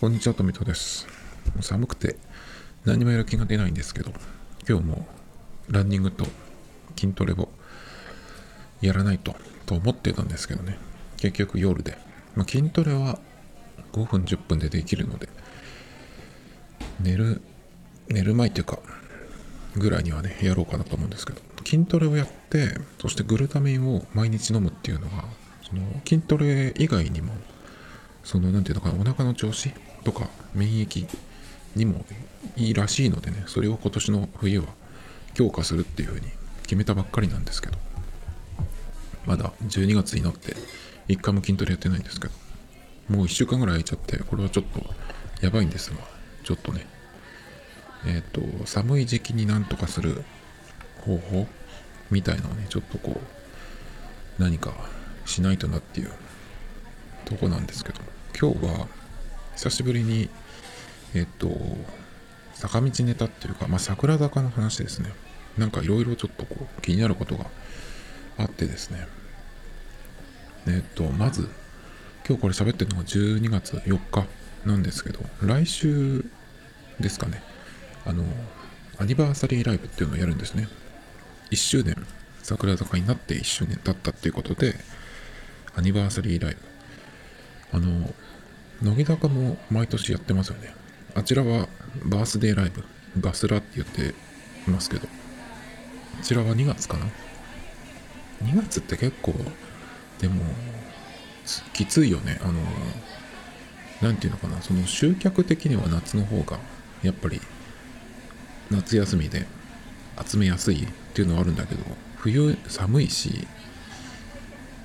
こんにちは、トミトです。寒くて何もやる気が出ないんですけど、今日もランニングと筋トレをやらないとと思ってたんですけどね、結局夜で。まあ、筋トレは5分、10分でできるので、寝る、寝る前っていうか、ぐらいにはね、やろうかなと思うんですけど、筋トレをやって、そしてグルタミンを毎日飲むっていうのが、その筋トレ以外にも、その、なんていうのかな、お腹の調子とか免疫にもいいらしいのでね、それを今年の冬は強化するっていうふうに決めたばっかりなんですけど、まだ12月になって1回も筋トレやってないんですけど、もう1週間ぐらい空いちゃって、これはちょっとやばいんですが、ちょっとね、えっ、と、寒い時期になんとかする方法みたいなのをね、ちょっとこう、何かしないとなっていうとこなんですけど、今日は久しぶりに、えっ、と、坂道ネタっていうか、まあ、桜坂の話ですね。なんかいろいろちょっとこう気になることがあってですね。えっ、と、まず、今日これ喋ってるのが12月4日なんですけど、来週ですかね。あの、アニバーサリーライブっていうのをやるんですね。1周年、桜坂になって1周年経ったっていうことで、アニバーサリーライブ。あの、乃木坂も毎年やってますよね。あちらはバースデーライブ、バスラって言ってますけど、こちらは2月かな ?2 月って結構、でも、きついよね。あの、なんていうのかな、その集客的には夏の方が、やっぱり、夏休みで集めやすいっていうのはあるんだけど、冬寒いし、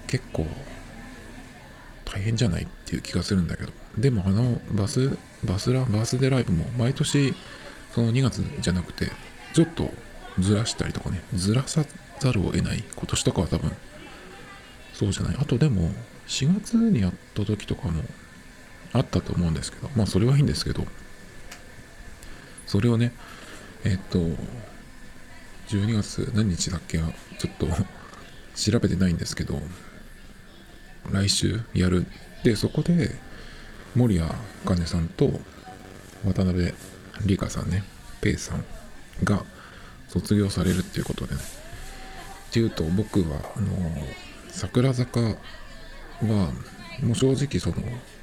結構、大変じゃない？ていう気がするんだけど。でもあのバスバスラバースデーライブも毎年その2月じゃなくてちょっとずらしたりとかねずらさざるを得ない今年とかは多分そうじゃない。あとでも4月にやった時とかもあったと思うんですけどまあそれはいいんですけどそれをねえっと12月何日だっけちょっと調べてないんですけど来週やるでそこで守谷茜さんと渡辺理香さんねペイさんが卒業されるっていうことでね。っていうと僕はあの桜坂はもう正直その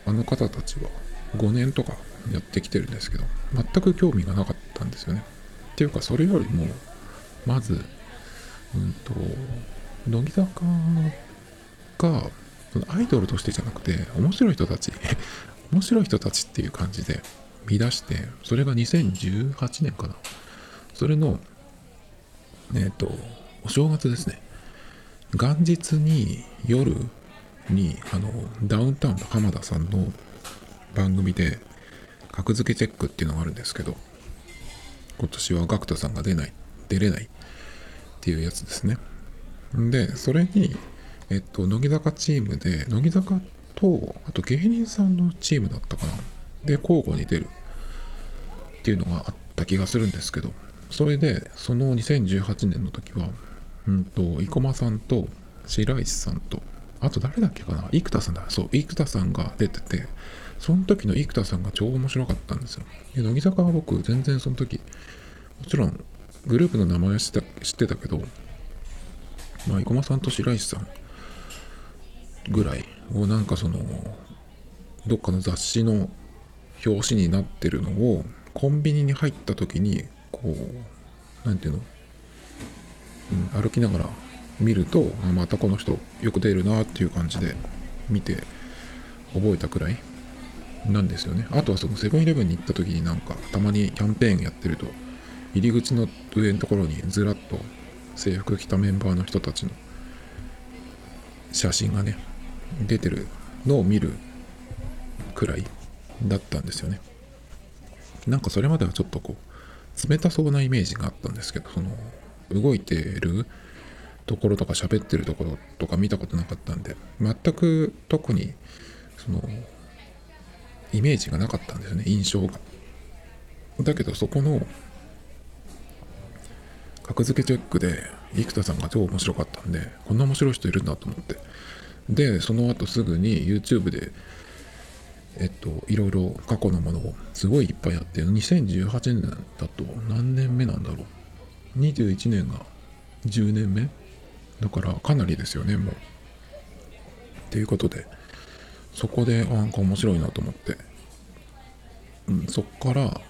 あの方たちは5年とかやってきてるんですけど全く興味がなかったんですよね。っていうかそれよりもまずうんと乃木坂がアイドルとしてじゃなくて面白い人たち 面白い人たちっていう感じで見出してそれが2018年かな。それのえっ、とお正月ですね。元日に夜にあのダウンタウンの浜田さんの番組で格付けチェックっていうのがあるんですけど今年は GACKT さんが出ない出れないっていうやつですね。でそれにえっと、乃木坂チームで、乃木坂と、あと芸人さんのチームだったかな。で、交互に出るっていうのがあった気がするんですけど、それで、その2018年の時は、うんと、生駒さんと白石さんと、あと誰だっけかな？生田さんだ。そう、生田さんが出てて、その時の生田さんが超面白かったんですよ。で、乃木坂は僕、全然その時、もちろん、グループの名前は知ってた知ってたけど、まあ、生駒さんと白石さんぐらいをなんかそのどっかの雑誌の表紙になってるのをコンビニに入った時にこうなんていうの、うん、歩きながら見るとまたこの人よく出るなっていう感じで見て覚えたくらいなんですよね。あとはそのセブンイレブンに行った時になんかたまにキャンペーンやってると入り口の上のところにずらっと制服着たメンバーの人たちの写真がね出てるのを見るくらいだったんですよね。なんかそれまではちょっとこう冷たそうなイメージがあったんですけどその動いてるところとか喋ってるところとか見たことなかったんで全く特にそのイメージがなかったんですよね印象が。だけどそこの格付けチェックで生田さんが超面白かったんでこんな面白い人いるんだと思ってでその後すぐに YouTube でえっといろいろ過去のものをすごいいっぱいあって2018年だと何年目なんだろう。21年が10年目。だからかなりですよねもう。っていうことでそこでなんか面白いなと思って。うん、そっから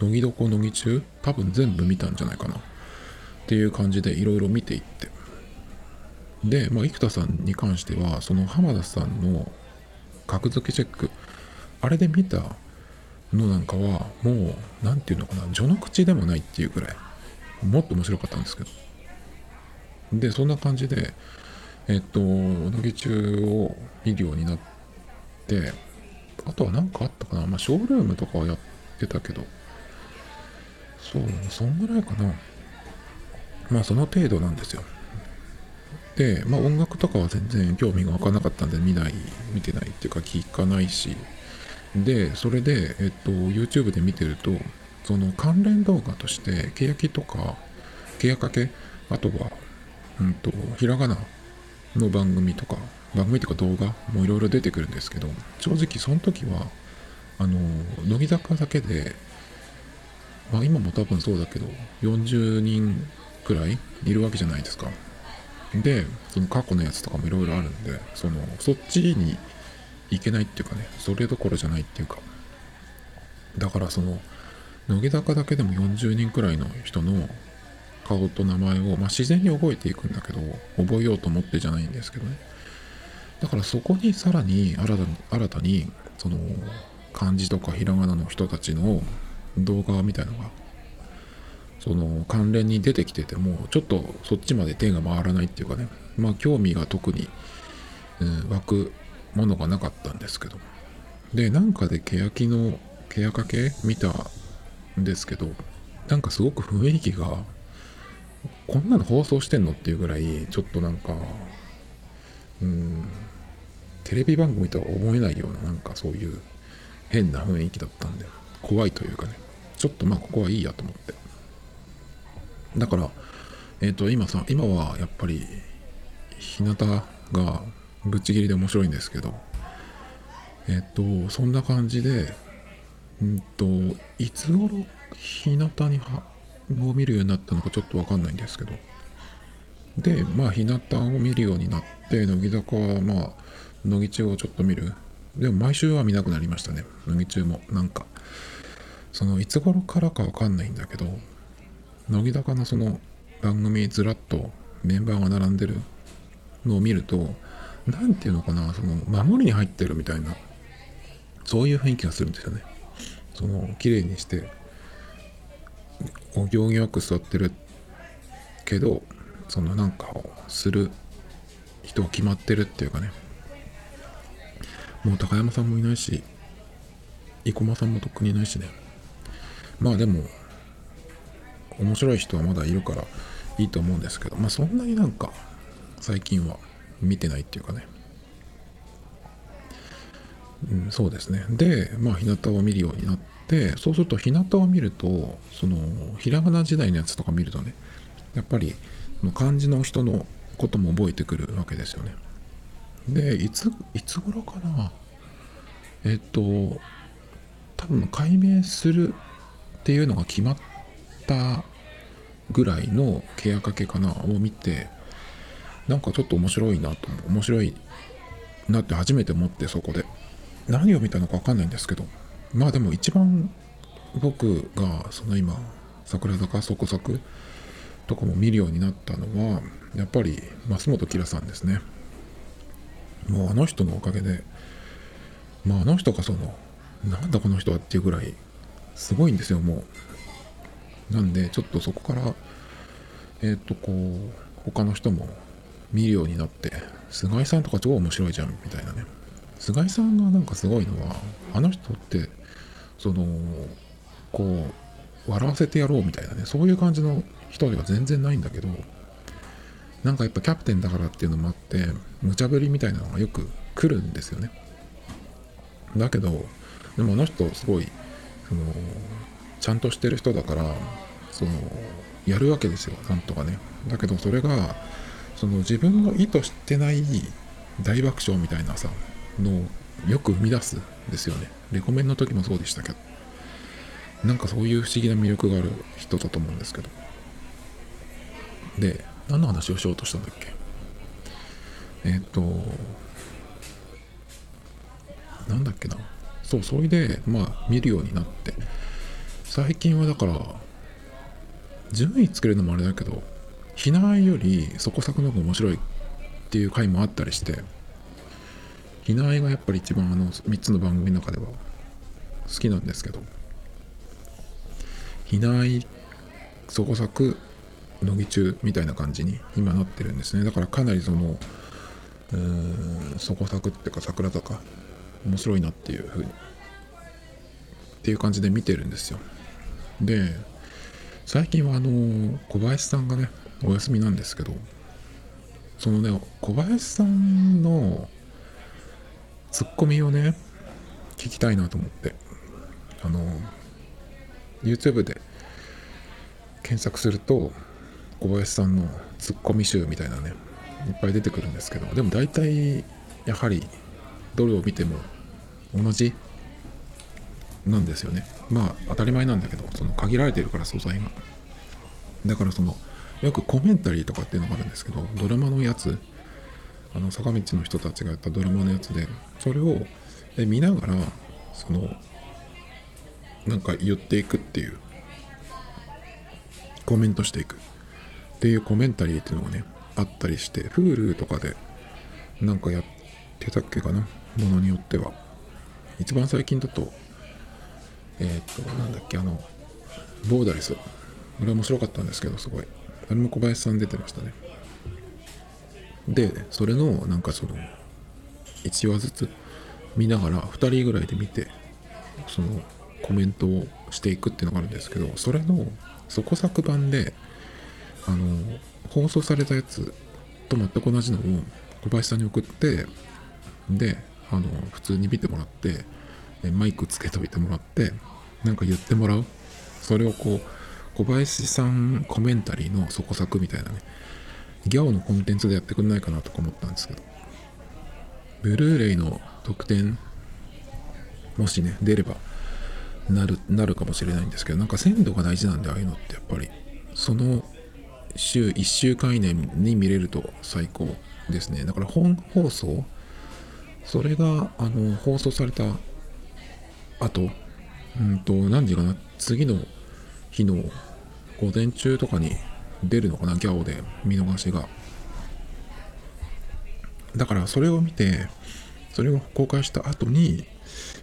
乃木床乃木中多分全部見たんじゃないかな。っていう感じでいろいろ見ていって。で、まあ、生田さんに関してはその浜田さんの格付けチェックあれで見たのなんかはもう何て言うのかな序の口でもないっていうくらいもっと面白かったんですけどでそんな感じでえっと乃木中を見るようになってあとは何かあったかなまあ、ショールームとかはやってたけど、そう、そんぐらいかな。まあ、その程度なんですよ。で、まあ、音楽とかは全然興味が湧かなかったんで、見ない、見てないっていうか、聞かないし、で、それで、えっと、YouTube で見てると、その関連動画として、欅とか、欅かけ、あとは、うんと、ひらがなの番組とか番組とか動画もいろいろ出てくるんですけど正直その時はあの乃木坂だけで、まあ、今も多分そうだけど40人くらいいるわけじゃないですか。でその過去のやつとかもいろいろあるんでそのそっちに行けないっていうかねそれどころじゃないっていうか。だからその乃木坂だけでも40人くらいの人の顔と名前を、まあ、自然に覚えていくんだけど覚えようと思ってじゃないんですけどね。だからそこにさらに新たに新たにその漢字とかひらがなの人たちの動画みたいのがその関連に出てきててもちょっとそっちまで手が回らないっていうかね。まあ興味が特に、うん、湧くものがなかったんですけど。でなんかで欅の欅かけ見たんですけどなんかすごく雰囲気がこんなの放送してんのっていうぐらいちょっとなんかうんテレビ番組とは思えないようななんかそういう変な雰囲気だったんで怖いというかね。ちょっとまあここはいいやと思って。だからえっ、ー、と今さ今はやっぱり日向がぶっちぎりで面白いんですけどえっ、ー、とそんな感じでうんといつ頃日向にはを見るようになったのかちょっとわかんないんですけどでまあ日向を見るようになって乃木坂はまあ乃木中をちょっと見る。でも毎週は見なくなりましたね。乃木中もなんか。そのいつ頃からかわかんないんだけど乃木坂のその番組ずらっとメンバーが並んでるのを見ると何ていうのかなその守りに入ってるみたいなそういう雰囲気がするんですよね。その綺麗にしてお行儀よく座ってるけどそのなんかをする人が決まってるっていうかね。もう高山さんもいないし生駒さんもとっくにいないしね。まあでも面白い人はまだいるからいいと思うんですけどまあそんなになんか最近は見てないっていうかね。うん、そうですね。でまあ日向を見るようになってそうすると日向を見るとそのひらがな時代のやつとか見るとねやっぱり漢字の人のことも覚えてくるわけですよね。でいついつ頃かな？えっと多分解明するっていうのが決まったぐらいのケアかけかなを見てなんかちょっと面白いなと面白いなって初めて思ってそこで。何を見たのか分かんないんですけどまあでも一番僕がその今桜坂そこそことかも見るようになったのはやっぱり増本キラさんですね。もうあの人のおかげでまああの人がそのなんだこの人はっていうぐらいすごいんですよもう。なんでちょっとそこからえっ、ー、とこう他の人も見るようになって菅井さんとか超面白いじゃんみたいなね。菅井さんがなんかすごいのはあの人ってそのこう笑わせてやろうみたいなね。そういう感じの人では全然ないんだけどなんかやっぱキャプテンだからっていうのもあって無茶ぶりみたいなのがよく来るんですよね。だけどでもあの人すごいそのちゃんとしてる人だからそのやるわけですよなんとかねだけどそれがその自分の意図してない大爆笑みたいなさのよく生み出すですよね。レコメンの時もそうでしたけど。なんかそういう不思議な魅力がある人だと思うんですけど。で、何の話をしようとしたんだっけ？えっ、と、なんだっけな。そう、それで、まあ、見るようになって、最近はだから、順位つけるのもあれだけど、避難よりそこ作の方が面白いっていう回もあったりして、避難がやっぱり一番あの3つの番組の中では好きなんですけど、避難、そこ作、乃木中みたいな感じに今なってるんですね。だからかなりその、うーん、そこ作っていうか桜坂、面白いなっていう風に、っていう感じで見てるんですよ。で、最近はあの、小林さんがね、お休みなんですけど、そのね、小林さんのツッコミをね、聞きたいなと思って、あの、YouTube で検索すると、小林さんのツッコミ集みたいなね、いっぱい出てくるんですけど、でも大体、やはり、どれを見ても同じなんですよね。まあ、当たり前なんだけど、その限られてるから素材が。だからその、よくコメンタリーとかっていうのがあるんですけど、ドラマのやつ、あの坂道の人たちがやったドラマのやつで、それを見ながら、その、なんか言っていくっていう、コメントしていくっていうコメンタリーっていうのがね、あったりして、Hulu とかでなんかやってたっけかな、ものによっては。一番最近だと、えー、っと、なんだっけ、あの、ボーダレス。これ面白かったんですけど、すごい。あれも小林さん出てましたね。で、それの、なんかその、1話ずつ見ながら、2人ぐらいで見て、その、コメントをしていくっていうのがあるんですけど、それの、そこ作版で、あの、放送されたやつと全く同じのを小林さんに送って、で、あの、普通に見てもらって、マイクつけといてもらって、なんか言ってもらう？それをこう、小林さんコメンタリーの底作みたいなね、ギャオのコンテンツでやってくんないかなとか思ったんですけど、ブルーレイの特典、もしね、出ればなる、なるかもしれないんですけど、なんか鮮度が大事なんで、ああいうのってやっぱり、その週1週間以内に見れると最高ですね。だから本放送、それが、あの、放送された後、うんと、何時かな、次の日の午前中とかに出るのかな、ギャオで見逃しが。だからそれを見て、それを公開した後に、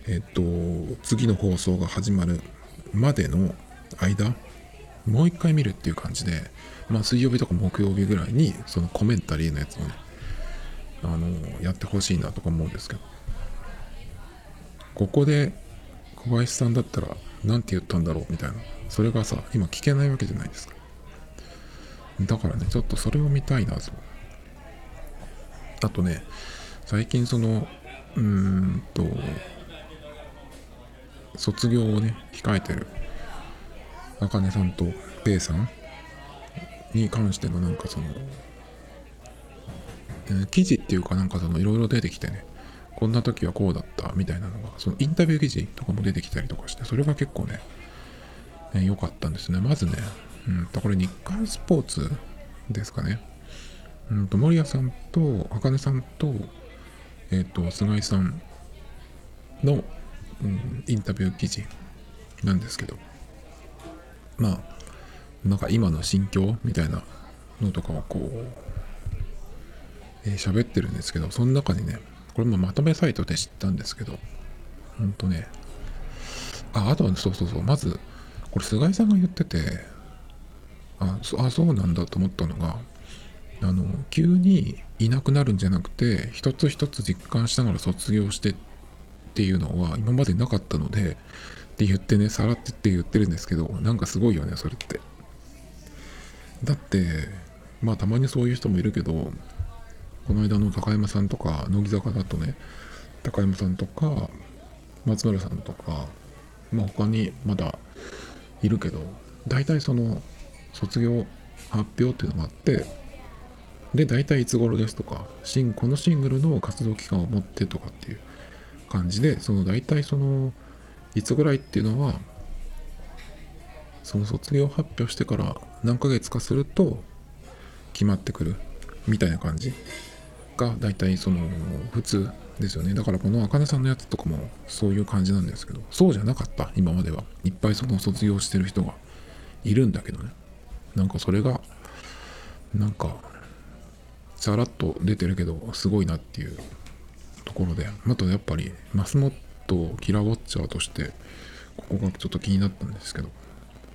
えっと、次の放送が始まるまでの間、もう一回見るっていう感じで、まあ水曜日とか木曜日ぐらいに、そのコメンタリーのやつをね、あの、やってほしいなとか思うんですけど、ここで小林さんだったら何て言ったんだろうみたいな、それがさ、今聞けないわけじゃないですか。だからね、ちょっとそれを見たいなと。あとね、最近その、うーんと、卒業をね、控えてる、あかねさんとペイさんに関してのなんかその、えー、記事っていうかなんかそのいろいろ出てきてね、こんな時はこうだったみたいなのが、そのインタビュー記事とかも出てきたりとかして、それが結構ね、良、えー、かったんですね。まずね、うんと、これ日刊スポーツですかね。うんと、森谷さんと、茜さんと、えっ、ー、と、菅井さんの、うん、インタビュー記事なんですけど、まあ、なんか今の心境みたいなのとかをこう、えー、喋ってるんですけど、その中にね、これもまとめサイトで知ったんですけど、ほんとね、あ、あとは、そうそうそう、まず、これ菅井さんが言ってて、ああそうなんだと思ったのがあの急にいなくなるんじゃなくて一つ一つ実感しながら卒業してっていうのは今までなかったのでって言ってねさらってって言ってるんですけどなんかすごいよねそれって。だってまあたまにそういう人もいるけどこの間の高山さんとか乃木坂だとね高山さんとか松村さんとかまあ他にまだいるけど大体その卒業発表っていうのがあってで大体いつ頃ですとかこのシングルの活動期間を持ってとかっていう感じでその大体そのいつぐらいっていうのはその卒業発表してから何ヶ月かすると決まってくるみたいな感じ。が大体その普通ですよね。だからこの茜さんのやつとかもそういう感じなんですけどそうじゃなかった今までは。いっぱいその卒業してる人がいるんだけどね。なんかそれがなんかさらっと出てるけどすごいなっていうところで。あとやっぱり増本キラーウォッチャーとしてここがちょっと気になったんですけど。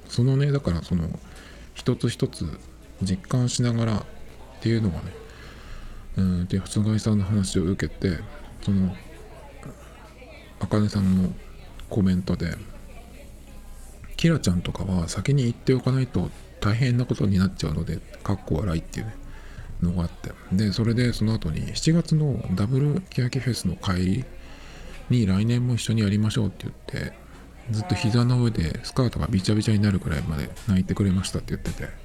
そのねだからその一つ一つ実感しながらっていうのがねうんで菅井さんの話を受けてその茜さんのコメントでキラちゃんとかは先に言っておかないと大変なことになっちゃうのでかっこ笑いっていうねのがあって。でそれでその後に7月のダブルケヤキフェスの帰りに来年も一緒にやりましょうって言ってずっと膝の上でスカートがびちゃびちゃになるくらいまで泣いてくれましたって言ってて。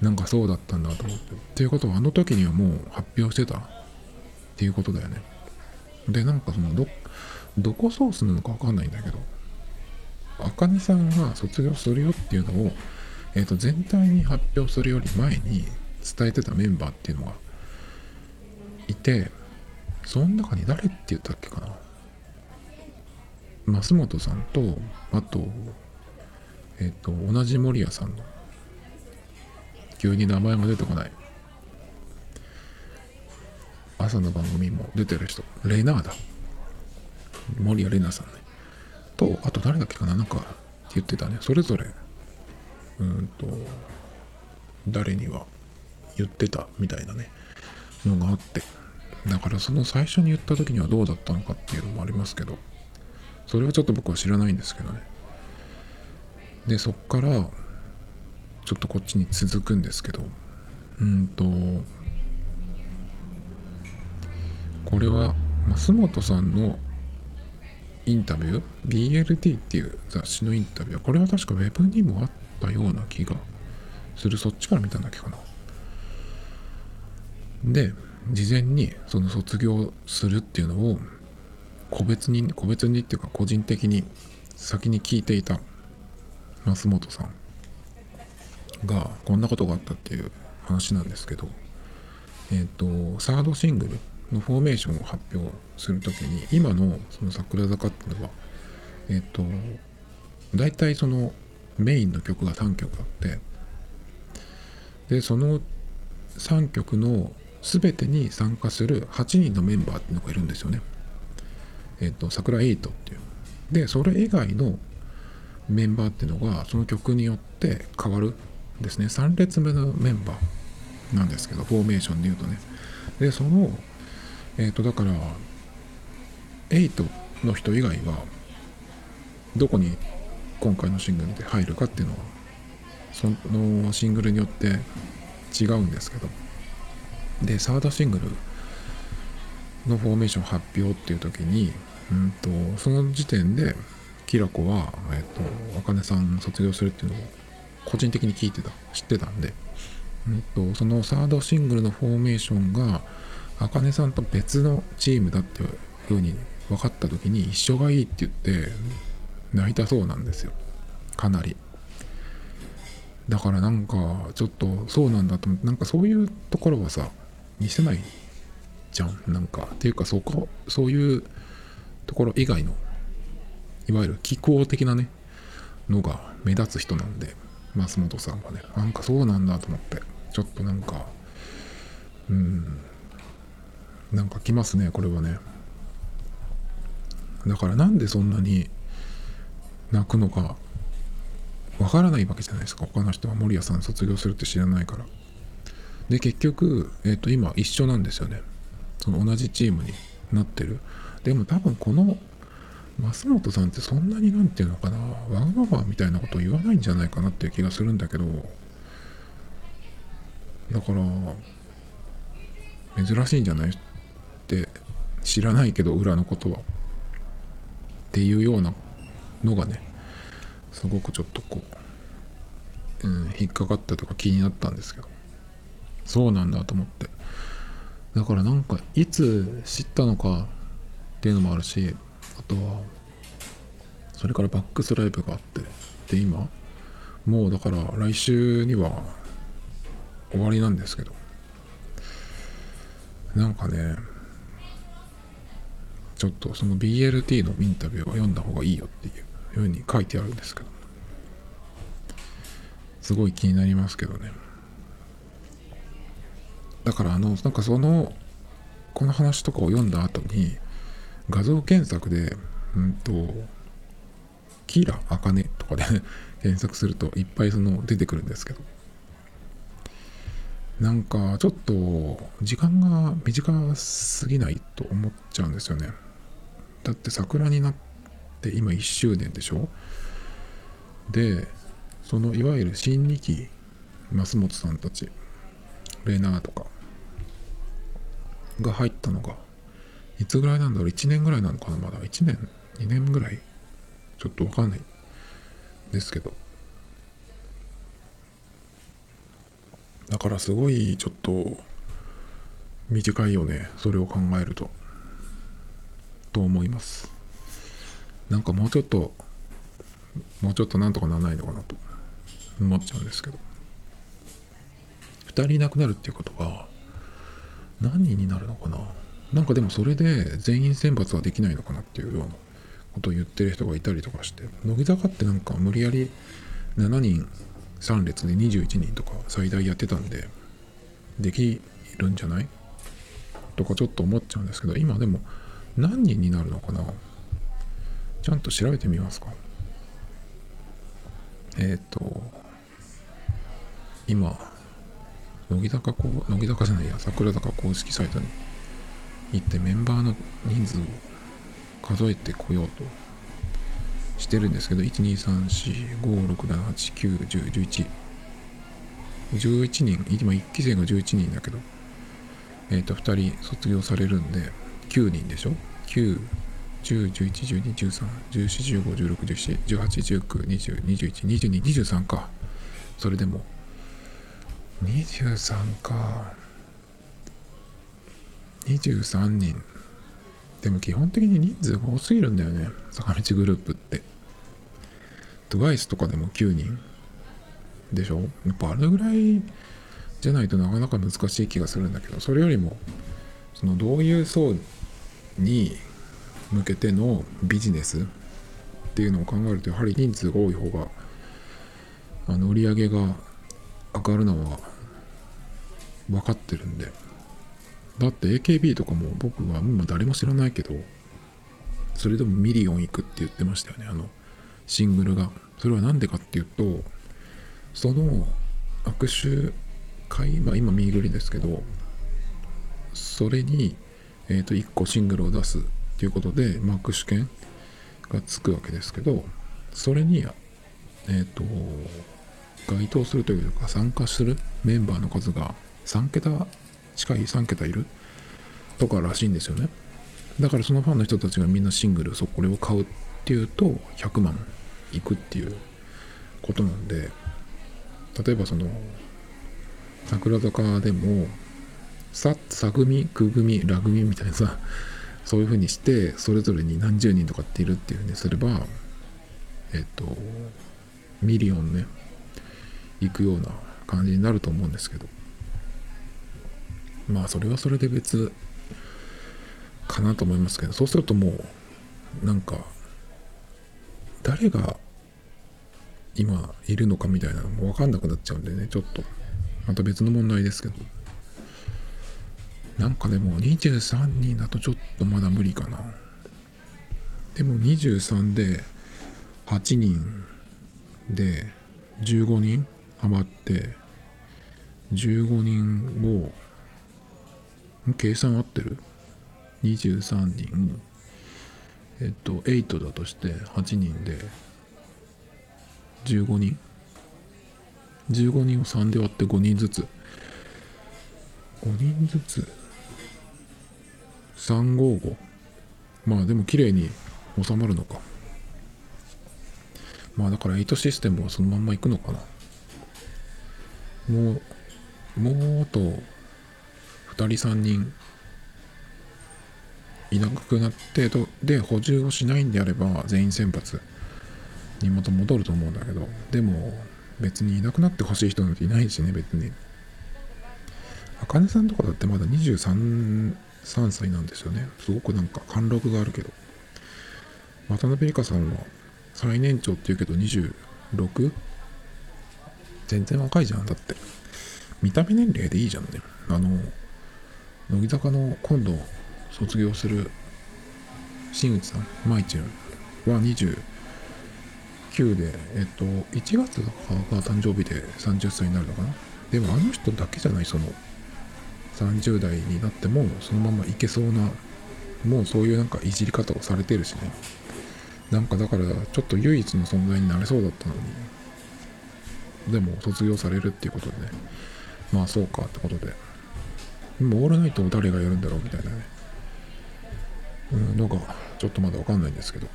なんかそうだったんだと思って。っていうことはあの時にはもう発表してたっていうことだよね。でなんかそのどどこソースなのか分かんないんだけどあかねさんが卒業するよっていうのを、えー、と全体に発表するより前に伝えてたメンバーっていうのがいてその中に誰って言ったっけかな。増本さんとあとえっ、ー、と同じ守屋さんの急に名前が出てこない。朝の番組も出てる人。レイナーだ。守屋レイナさんね。とあと誰だっけかな。なんか言ってたね。それぞれ。うんと誰には言ってたみたいなね。のがあって。だからその最初に言った時にはどうだったのかっていうのもありますけど。それはちょっと僕は知らないんですけどね。でそっからちょっとこっちに続くんですけど。うんとこれは増本さんのインタビュー？BLT っていう雑誌のインタビュー。これは確か Web にもあったような気がする。そっちから見たんだっけかな。で事前にその卒業するっていうのを個別に個別にっていうか個人的に先に聞いていた増本さん。がこんなことがあったっていう話なんですけどえっ、ー、とサードシングルのフォーメーションを発表するときに今のその桜坂っていうのはえっ、ー、と大体そのメインの曲が3曲あってでその3曲の全てに参加する8人のメンバーっていうのがいるんですよね。えっ、ー、と、桜8っていう。で、それ以外のメンバーっていうのが、その曲によって変わるですね。3列目のメンバーなんですけど、フォーメーションで言うとね。で、その、えっ、ー、と、だから、8の人以外は、どこに今回のシングルで入るかっていうのは、そのシングルによって違うんですけど、でサードシングルのフォーメーション発表っていう時に、うんと、その時点でキラコは、えっと、あかねさん卒業するっていうのを個人的に聞いてた知ってたんで、うんと、そのサードシングルのフォーメーションがあかねさんと別のチームだっていうふうに分かった時に一緒がいいって言って泣いたそうなんですよ。かなり。だからなんかちょっとそうなんだと思ってなんかそういうところはさ見せないじゃん。なんかっていうかそこそういうところ以外のいわゆる気候的なねのが目立つ人なんで。増本さんはねなんかそうなんだと思ってちょっとなんかうんなんか来ますねこれはね。だからなんでそんなに泣くのかわからないわけじゃないですか。他の人は守屋さん卒業するって知らないから。で結局、えっ、と今一緒なんですよね。その同じチームになってる。でも多分この増本さんってそんなに何て言うのかなわがままみたいなことを言わないんじゃないかなっていう気がするんだけどだから珍しいんじゃないって知らないけど裏のことは。っていうようなのがねすごくちょっとこう、うん、引っかかったとか気になったんですけど。そうなんだと思って。だからなんかいつ知ったのかっていうのもあるしとはそれからバックスライブがあってで今もうだから来週には終わりなんですけどなんかねちょっとその BLT のインタビューを読んだ方がいいよっていうふうに書いてあるんですけどすごい気になりますけどね。だからあのなんかそのこの話とかを読んだ後に画像検索でうんとキラアカネとかで 検索するといっぱいその出てくるんですけど。なんかちょっと時間が短すぎないと思っちゃうんですよね。だって桜になって今1周年でしょ？でそのいわゆる新2期増本さんたちレナーとかが入ったのがいつぐらいなんだろう？1年ぐらいなのかなまだ。1年2年ぐらい。ちょっとわかんない。ですけど。だからすごいちょっと短いよね。それを考えると。と思います。なんかもうちょっともうちょっとなんとかならないのかなと。思っちゃうんですけど。2人いなくなるっていうことは何人になるのかな？なんかでもそれで全員選抜はできないのかなっていうようなことを言ってる人がいたりとかして乃木坂ってなんか無理やり7人3列で21人とか最大やってたんでできるんじゃない？とかちょっと思っちゃうんですけど今でも何人になるのかな？ちゃんと調べてみますか。えっ、ー、と今乃木坂こう乃木坂じゃないや桜坂公式サイトに行ってメンバーの人数を数えてこようとしてるんですけど1234567891011 11人今1期生が11人だけどえっ、ー、と2人卒業されるんで9人でしょ？9 10、11、12、13、14、15、16、17、18、19、20、21、22、23か。それでも、23か。23人。でも基本的に人数が多すぎるんだよね。坂道グループって。TWICE とかでも9人でしょ？やっぱあれぐらいじゃないとなかなか難しい気がするんだけど、それよりも、そのどういう層に向けてのビジネスっていうのを考えるとやはり人数が多い方があの売り上げが上がるのは分かってるんでだって AKB とかも僕は今誰も知らないけどそれでもミリオンいくって言ってましたよね。あのシングルが。それは何でかっていうとその握手会、まあ、今ミーグリですけどそれに、えー、と1個シングルを出すっていうことで、まあ、握手券がつくわけですけどそれにえっ、ー、と該当するというか参加するメンバーの数が3桁近い3桁いる？とからしいんですよね。だからそのファンの人たちがみんなシングルそこれを買うっていうと100万いくっていうことなんで例えばその桜坂でもさ、さ組、く組、ら組みたいなさ、そういうふうにしてそれぞれに何十人とかっているっていうふうにすればえっとミリオンね行くような感じになると思うんですけど。まあそれはそれで別かなと思いますけどそうするともうなんか誰が今いるのかみたいなのも分かんなくなっちゃうんでねちょっとまた別の問題ですけどなんかでも23人だとちょっとまだ無理かな。でも23で8人で15人ハマって15人を計算合ってる ?23 人。えっと8だとして8人で15人。15人を3で割って5人ずつ。5人ずつ？355まあでも綺麗に収まるのか。まあだから8システムはそのまんまいくのかな。もうもうあと人3人。いなくなってとで補充をしないんであれば全員先発にまた戻ると思うんだけど。でも別にいなくなってほしい人なんていないしね別に。あかねさんとかだってまだ23 3歳なんですよね。すごくなんか貫禄があるけど。渡辺理香さんは最年長って言うけど 26? 全然若いじゃん。だって見た目年齢でいいじゃんね。あの乃木坂の今度卒業する新内さん舞ちゃんは29でえっと1月が誕生日で30歳になるのかな。でもあの人だけじゃないその30代になってもそのままいけそうなもうそういうなんかいじり方をされてるしね。なんかだからちょっと唯一の存在になれそうだったのに。でも卒業されるっていうことでね。まあそうかってことで。もうオールナイトを誰がやるんだろうみたいなね。うんなんかちょっとまだわかんないんですけど。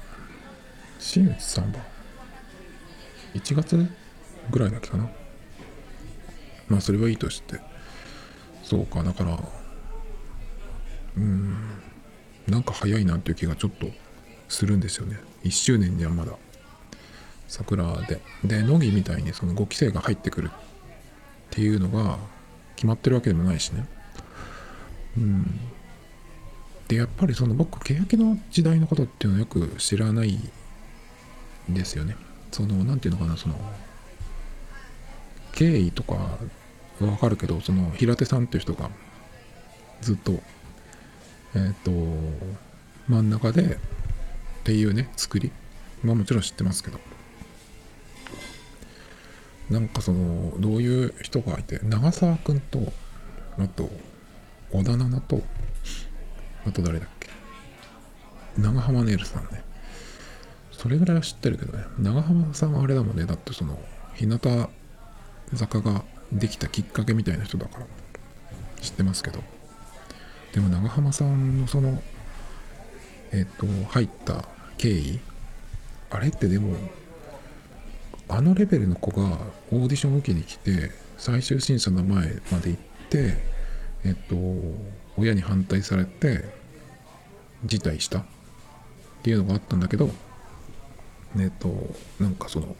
新内さんは？1月ぐらいだっけかな？まあそれはいいとして。そうかだからうんなんか早いなっていう気がちょっとするんですよね。1周年にはまだ。桜で。で乃木みたいにその5期生が入ってくるっていうのが決まってるわけでもないしね。うん。でやっぱりその僕欅の時代のことっていうのはよく知らないんですよね。その何て言うのかなその経緯とかはわかるけどその平手さんっていう人がずっとえっ、ー、と真ん中でっていうね作り。まあもちろん知ってますけど。なんかそのどういう人がいて長澤君とあと織田奈とあと誰だっけ？長浜ねるさんね。それぐらいは知ってるけどね。長浜さんはあれだもんね。だってその日向坂ができたきっかけみたいな人だから。知ってますけど。でも長浜さんのそのえっ、と入った経緯あれってでもあのレベルの子がオーディション受けに来て最終審査の前まで行ってえっと親に反対されて辞退したっていうのがあったんだけどえっとなんかその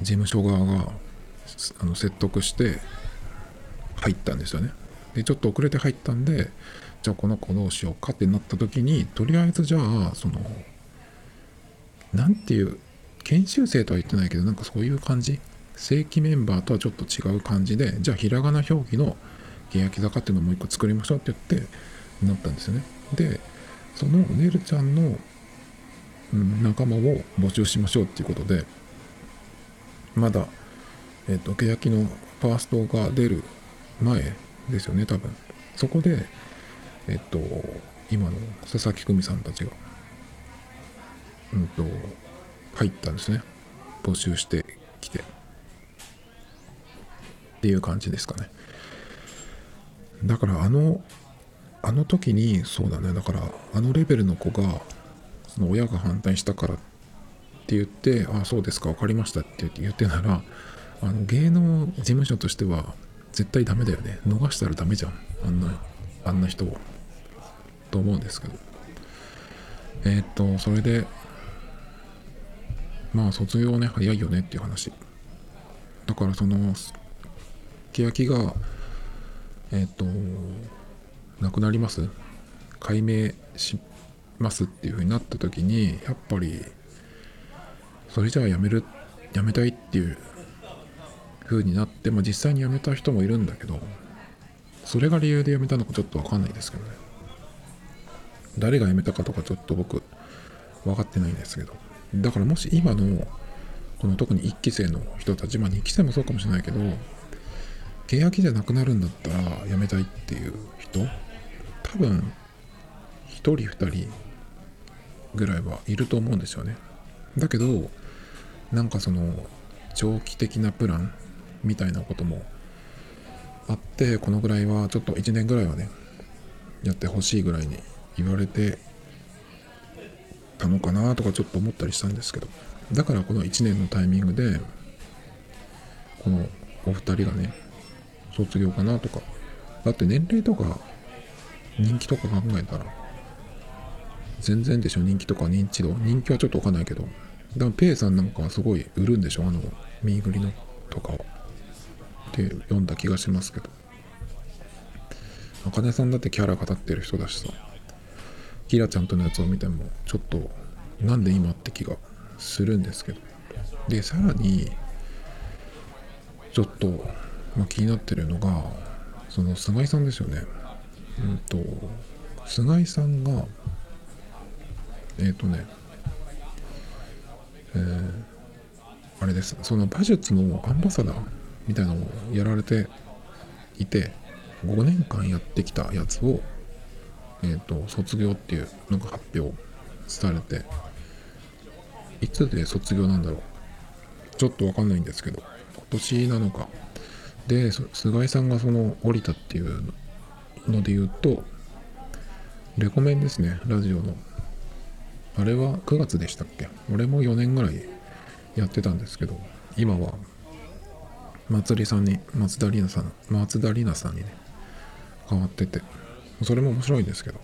事務所側があの説得して入ったんですよね。でちょっと遅れて入ったんでじゃあこの子どうしようかってなった時にとりあえずじゃあその何ていう研修生とは言ってないけどなんかそういう感じ正規メンバーとはちょっと違う感じでじゃあひらがな表記の欅坂っていうのをもう一個作りましょうって言ってなったんですよね。でそのねるちゃんの、仲間を募集しましょうっていうことでまだえっ、ー、と欅のファーストが出る前ですよね多分。そこでえっ、ー、と今の佐々木久美さんたちがうんと入ったんですね。募集してっていう感じですかね。だからあのあの時にそうだね。だからあのレベルの子がその親が反対したからって言ってああそうですか分かりましたって言ってならあの芸能事務所としては絶対ダメだよね。逃したらダメじゃん。あんなあんな人を。と思うんですけど。えー、っとそれでまあ卒業ね早いよねっていう話。だからその欅がえっ、となくなります？解明しますっていうふうになった時にやっぱりそれじゃあやめるやめたいっていう風になって、まあ、実際に辞めた人もいるんだけどそれが理由で辞めたのかちょっと分かんないですけどね。誰が辞めたかとかちょっと僕分かってないんですけど。だからもし今のこの特に1期生の人たちまあ2期生もそうかもしれないけど契約じゃなくなるんだったら辞めたいっていう人？多分1人2人ぐらいはいると思うんですよね。だけどなんかその長期的なプランみたいなこともあってこのぐらいはちょっと1年ぐらいはねやってほしいぐらいに言われてたのかなとかちょっと思ったりしたんですけど。だからこの1年のタイミングでこのお二人がね卒業かなとか。だって年齢とか人気とか考えたら全然でしょ？人気とか認知度？人気はちょっとわかんないけど。でもペイさんなんかはすごい売るんでしょ？あのミーグリのとかはって読んだ気がしますけど。茜さんだってキャラ語ってる人だしさ。キラちゃんとのやつを見てもちょっとなんで今って気がするんですけど。でさらにちょっと、まあ、気になってるのがその菅井さんですよね。うんと菅井さんがえっ、ー、とねえー、あれです。その馬術のアンバサダーみたいなのをやられていて5年間やってきたやつをえっ、ー、と卒業っていうのが発表されていつで卒業なんだろう。ちょっとわかんないんですけど今年なのか。で菅井さんがその降りたっていうので言うとレコメンですねラジオの。あれは9月でしたっけ？俺も4年ぐらいやってたんですけど今は松りさんに松田里奈さん松田里奈さんにね変わっててそれも面白いんですけど。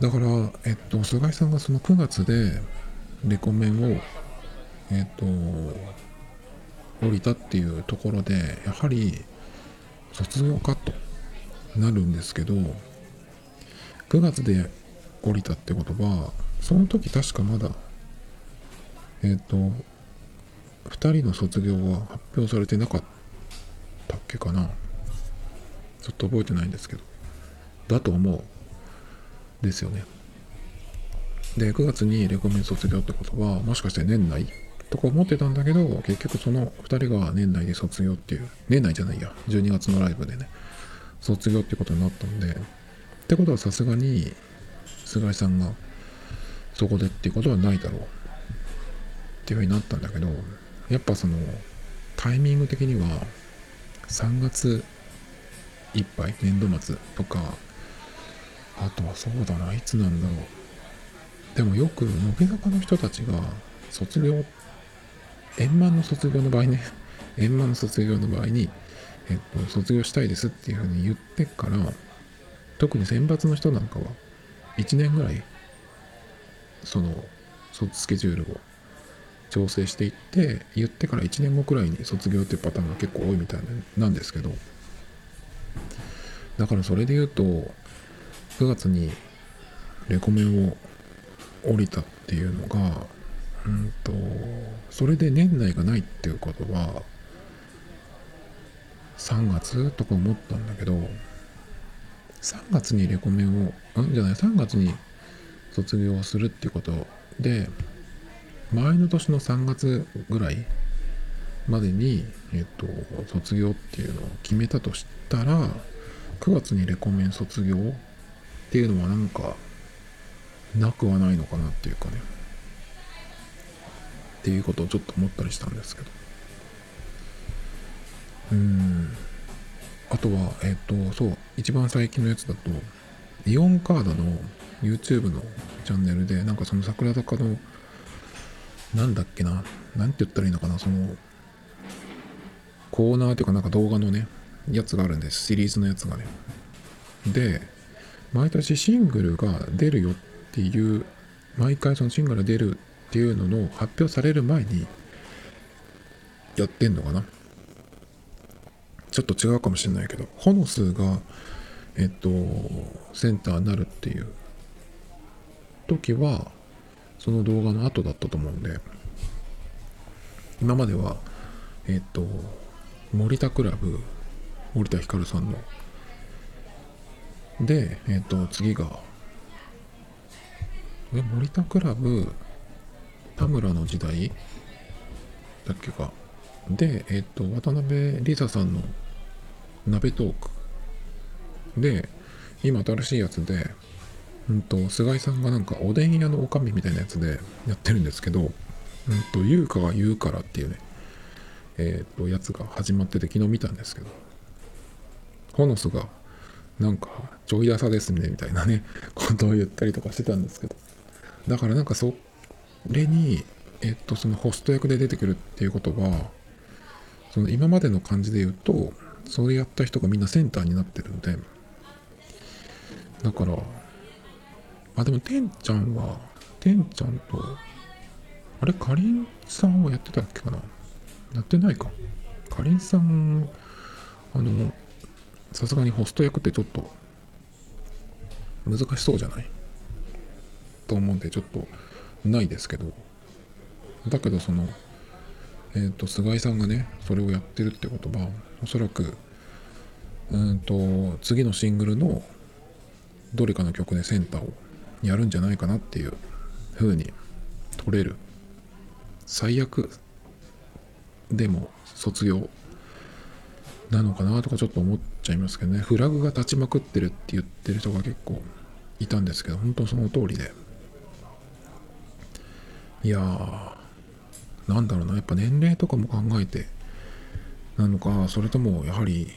だからえっと菅井さんがその9月でレコメンをえっと降りたっていうところでやはり卒業かとなるんですけど9月で降りたってことはその時確かまだえっ、ー、と2人の卒業は発表されてなかったっけかな。ちょっと覚えてないんですけど。だと思うですよね。で9月にレコメン卒業ってことはもしかして年内とか思ってたんだけど結局その2人が年内で卒業っていう年内じゃないや12月のライブでね卒業ってことになったんでってことはさすがに菅井さんがそこでっていうことはないだろうっていうふうになったんだけどやっぱそのタイミング的には3月いっぱい年度末とかあとはそうだないつなんだろう。でもよく乃木坂の人たちが卒業っ円満の卒業の場合ね円満の卒業の場合に、えっと、卒業したいですっていうふうに言ってから特に選抜の人なんかは1年ぐらいそのスケジュールを調整していって言ってから1年後くらいに卒業っていうパターンが結構多いみたいなんですけどだからそれで言うと9月にレコメンを降りたっていうのがうんとそれで年内がないっていうことは3月とか思ったんだけど3月にレコメンをんじゃない3月に卒業するっていうことで前の年の3月ぐらいまでに、えっと、卒業っていうのを決めたとしたら9月にレコメン卒業っていうのはなんかなくはないのかなっていうかね。っていうことをちょっと思ったりしたんですけどうんあとはえっとそう一番最近のやつだとイオンカードの YouTube のチャンネルで、なんかその桜坂の、なんだっけな、なんて言ったらいいのかな、その、コーナーというかなんか動画のね、やつがあるんです。シリーズのやつがね。で、毎年シングルが出るよっていう、毎回そのシングルが出るっていうのの発表される前に、やってんのかな？ちょっと違うかもしれないけど、ホノスが、えっと、センターになるっていう時はその動画の後だったと思うんで今まではえっ、と森田クラブ森田ひかるさんのでえっ、と次がえ森田クラブ田村の時代だっけか。でえっ、と渡辺梨沙さんの鍋トーク。で今新しいやつでうんと、菅井さんがなんかおでん屋のおかみみたいなやつでやってるんですけど、うんと、優香が言うからっていうね、えっ、ー、と、やつが始まってて昨日見たんですけど、ホノスがなんかちょい朝ですねみたいなね、ことを言ったりとかしてたんですけど、だからなんかそれに、えっ、と、そのホスト役で出てくるっていうことは、その今までの感じで言うと、それやった人がみんなセンターになってるんで、だからあでもてんちゃんはてんちゃんとあれかりんさんはやってたっけかな？やってないか。かりんさんあのさすがにホスト役ってちょっと難しそうじゃない？と思うんでちょっとないですけど。だけどそのえっ、ー、と菅井さんがねそれをやってるってことはおそらくうんと次のシングルのどれかの曲でセンターをやるんじゃないかなっていう風に取れる。最悪でも卒業なのかなとかちょっと思っちゃいますけどね。フラグが立ちまくってるって言ってる人が結構いたんですけど本当その通りで。いやーなんだろうなやっぱ年齢とかも考えてなのかそれともやはり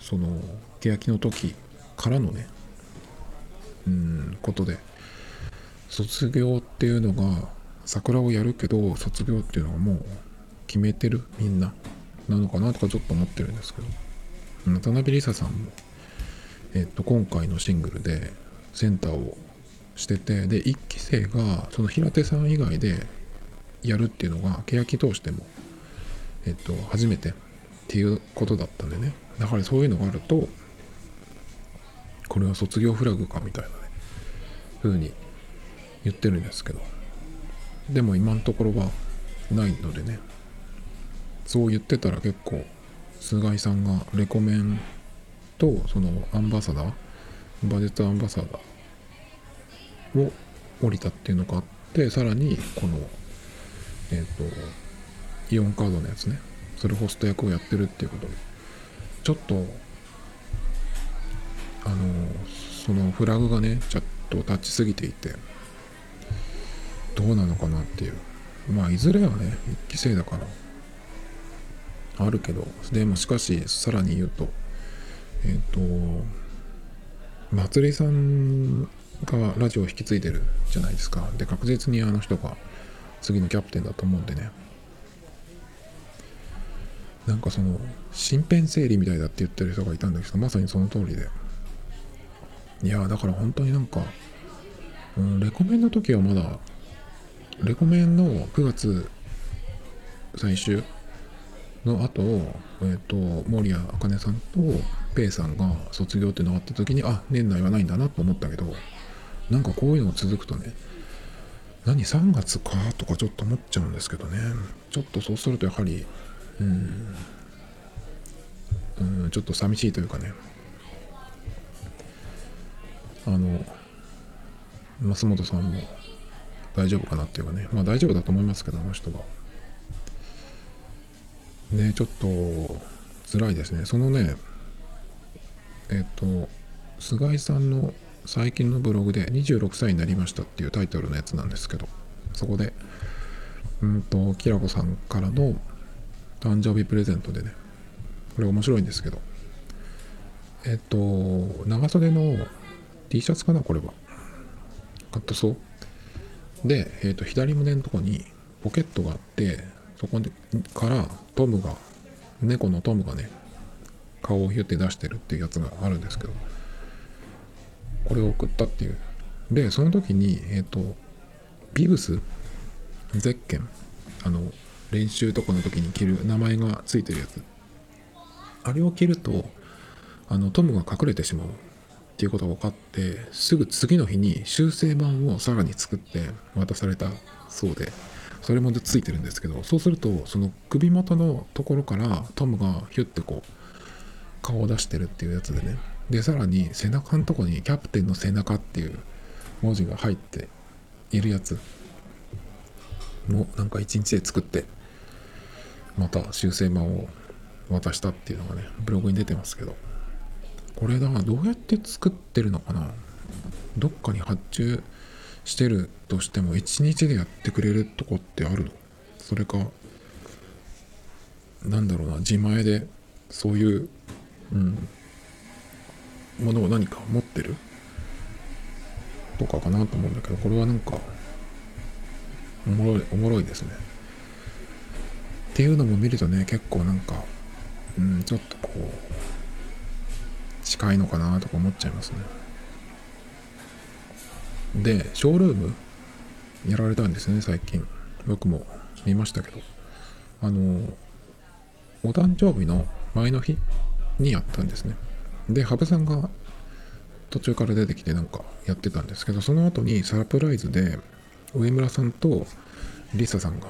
その欅の時からのねうんことで卒業っていうのが桜をやるけど卒業っていうのはもう決めてるみんな。なのかなとかちょっと思ってるんですけど。渡辺梨沙さんも、えっと、今回のシングルでセンターをしててで1期生がその平手さん以外でやるっていうのが欅通しても、えっと、初めてっていうことだったんでね。だからそういうのがあるとこれは卒業フラグかみたいなね風に言ってるんですけど。でも今のところはないのでね。そう言ってたら結構菅井さんがレコメンとそのアンバサダー馬術アンバサダーを降りたっていうのがあってさらにこのえっ、ー、とイオンカードのやつね。それホスト役をやってるっていうこと。でちょっとあのそのフラグがねちょっと立ちすぎていてどうなのかなっていう。まあいずれはね1期生だからあるけど。でもしかしさらに言うとえっ、ー、とまつりさんがラジオを引き継いでるじゃないですか。で確実にあの人が次のキャプテンだと思うんでね。なんかその身辺整理みたいだって言ってる人がいたんだけどまさにその通りで。いやだから本当になんか、うん、レコメンの時はまだレコメンの9月最終の後、えっ、ー、と、守谷茜さんとペイさんが卒業っていうのがあった時に、あ、年内はないんだなと思ったけど、なんかこういうのが続くとね、何3月かとかちょっと思っちゃうんですけどね。ちょっとそうするとやはり、うん、うん、ちょっと寂しいというかね。あの、増本さんも大丈夫かなっていうかね、まあ大丈夫だと思いますけど、あの人は。ね、ちょっと辛いですね。そのね、えっと、菅井さんの最近のブログで26歳になりましたっていうタイトルのやつなんですけど、そこで、うんと、きらこさんからの誕生日プレゼントでね、これ面白いんですけど、えっと、長袖の T シャツかな、これは。カットソーで、えー、と左胸のとこにポケットがあってそこからトムが猫のトムがね顔をヒュッて出してるっていうやつがあるんですけどこれを送ったっていう。でその時にえっ、ー、とビブスゼッケンあの練習とかの時に着る名前がついてるやつ。あれを着るとあのトムが隠れてしまうっていうことが分かってすぐ次の日に修正版をさらに作って渡されたそうで。それもついてるんですけどそうするとその首元のところからトムがヒュッてこう顔を出してるっていうやつでね。でさらに背中のとこにキャプテンの背中っていう文字が入っているやつ。もなんか一日で作ってまた修正版を渡したっていうのがねブログに出てますけど。これだどうやって作ってるのかな？どっかに発注してるとしても1日でやってくれるとこってあるの？それかなんだろうな自前でそういう、うん、ものを何か持ってる？とかかなと思うんだけどこれはなんかおもろいおもろいですね。っていうのも見るとね結構なんかうんちょっとこう近いのかなとか思っちゃいますね。でショールーム？やられたんですね最近。僕も見ましたけど。あのお誕生日の前の日にやったんですね。で羽生さんが途中から出てきてなんかやってたんですけどその後にサプライズで上村さんとリサさんが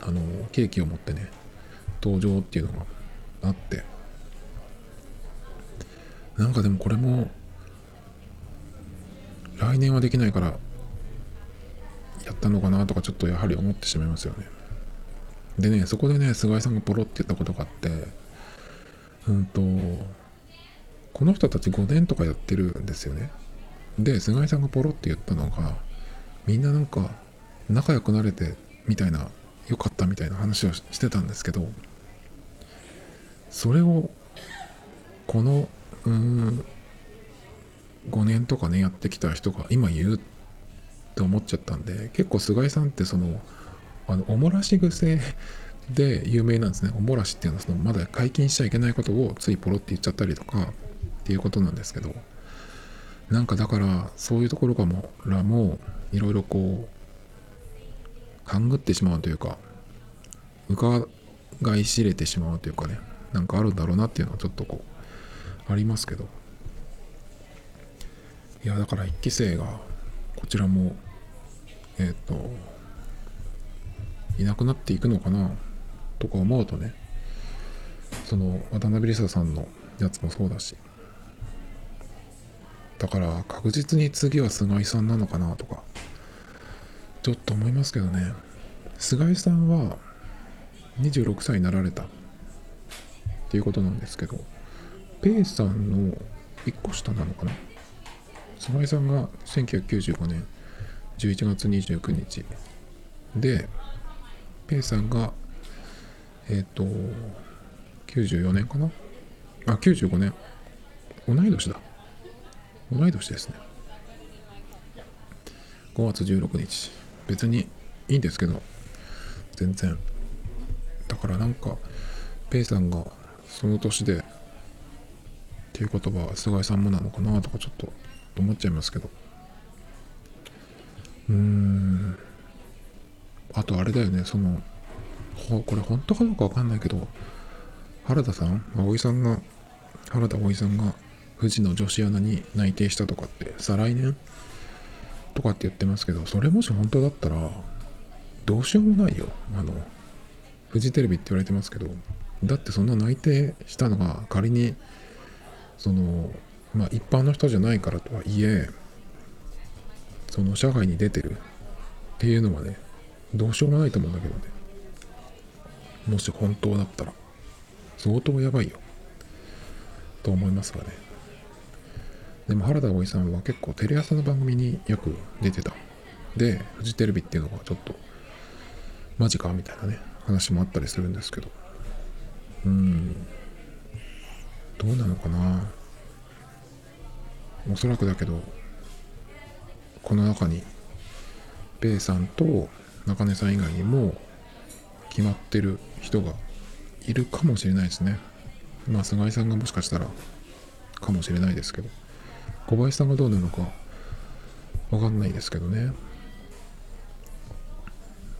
あのケーキを持ってね登場っていうのがあってなんかでもこれも来年はできないからやったのかなとかちょっとやはり思ってしまいますよね。でねそこでね菅井さんがポロって言ったことがあってうんとこの人たち5年とかやってるんですよね。で菅井さんがポロって言ったのがみんななんか仲良くなれてみたいな良かったみたいな話をしてたんですけどそれをこのうん5年とかねやってきた人が今言うって思っちゃったんで結構菅井さんってそのあのおもらし癖で有名なんですね。おもらしっていうのはそのまだ解禁しちゃいけないことをついポロって言っちゃったりとかっていうことなんですけどなんかだからそういうところかもらもいろいろこう勘ぐってしまうというか伺い知れてしまうというかねなんかあるんだろうなっていうのはちょっとこうありますけど。いやだから1期生がこちらもえっ、といなくなっていくのかな。とか思うとねその渡辺梨沙さんのやつもそうだし。だから確実に次は菅井さんなのかなとかちょっと思いますけどね。菅井さんは26歳になられたっていうことなんですけどペイさんの1個下なのかな。菅井さんが1995年11月29日でペイさんがえっ、ー、と94年かな？あ95年。同い年だ。同い年ですね。5月16日。別にいいんですけど。全然。だからなんかペイさんがその年でっていう言葉は菅井さんもなのかなとかちょっと思っちゃいますけど。うーん。あとあれだよねそのこれ本当かどうかわかんないけど原田さん葵さんが原田葵さんが富士の女子アナに内定したとかって再来年？とかって言ってますけどそれもし本当だったらどうしようもないよ。あのフジテレビって言われてますけどだってそんな内定したのが仮にそのまあ一般の人じゃないからとはいえその社会に出てるっていうのはねどうしようもないと思うんだけどね。もし本当だったら相当やばいよ。と思いますがね。でも原田葵さんは結構テレ朝の番組によく出てた。でフジテレビっていうのがちょっとマジかみたいなね話もあったりするんですけど。うん。どうなのかな。おそらくだけどこの中にペイさんと中根さん以外にも決まってる人がいるかもしれないですね。まあ菅井さんがもしかしたらかもしれないですけど。小林さんがどうなのかわかんないですけどね。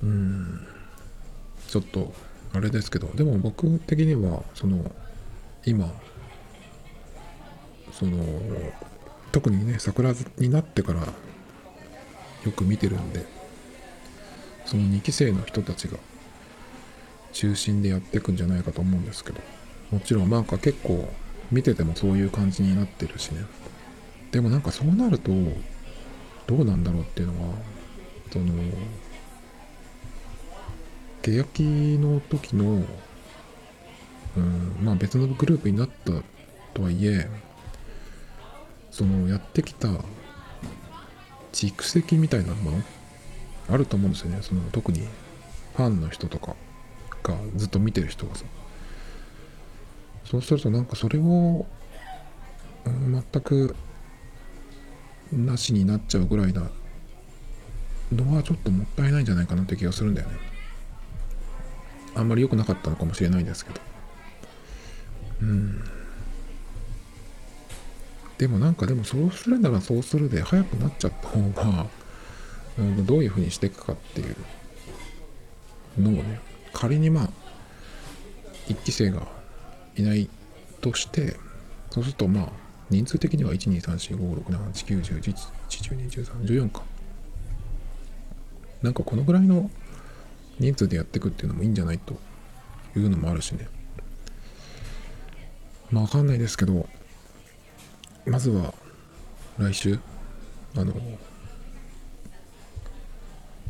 うん。ちょっとあれですけどでも僕的にはその今その特にね桜になってからよく見てるんでその2期生の人たちが中心でやっていくんじゃないかと思うんですけど。もちろんなんか結構見ててもそういう感じになってるしね。でもなんかそうなるとどうなんだろうっていうのはその欅の時のうんまあ別のグループになったとはいえそのやってきた蓄積みたいなものあると思うんですよね。その特にファンの人とか。がずっと見てる人がさ。そうするとなんかそれを、全くなしになっちゃうぐらいなのはちょっともったいないんじゃないかなって気がするんだよね。あんまり良くなかったのかもしれないですけど。うん。でもなんかでもそうするならそうするで早くなっちゃった方が、うん、どういうふうにしていくかっていうのをね仮にまあ1期生がいないとしてそうするとまあ人数的には1234567891011121314か。なんかこのぐらいの人数でやっていくっていうのもいいんじゃないというのもあるしね。まあわかんないですけどまずは来週あの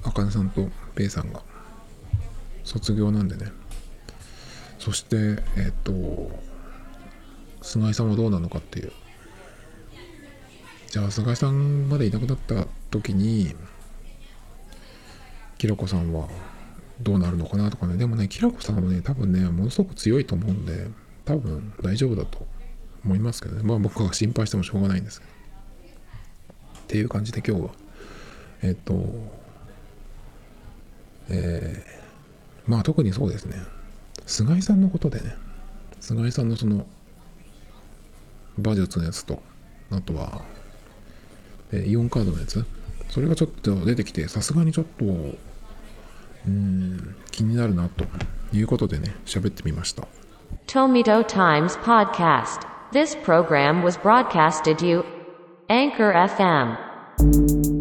あかねさんとペイさんが卒業なんでね。そしてえっ、と菅井さんはどうなのかっていう。じゃあ菅井さんまでいなくなった時にきらこさんはどうなるのかなとかね。でもねきらこさんはね多分ねものすごく強いと思うんで多分大丈夫だと思いますけどね。まあ僕は心配してもしょうがないんですけど。っていう感じで今日はえっとえー、まあ特にそうですね。菅井さんのことでね。菅井さんのその馬術のやつとあとは、えイオンカードのやつ。それがちょっと出てきてさすがにちょっとうん気になるなということでね喋ってみました。Tomito Times Podcast. This program was broadcasted you Anchor FM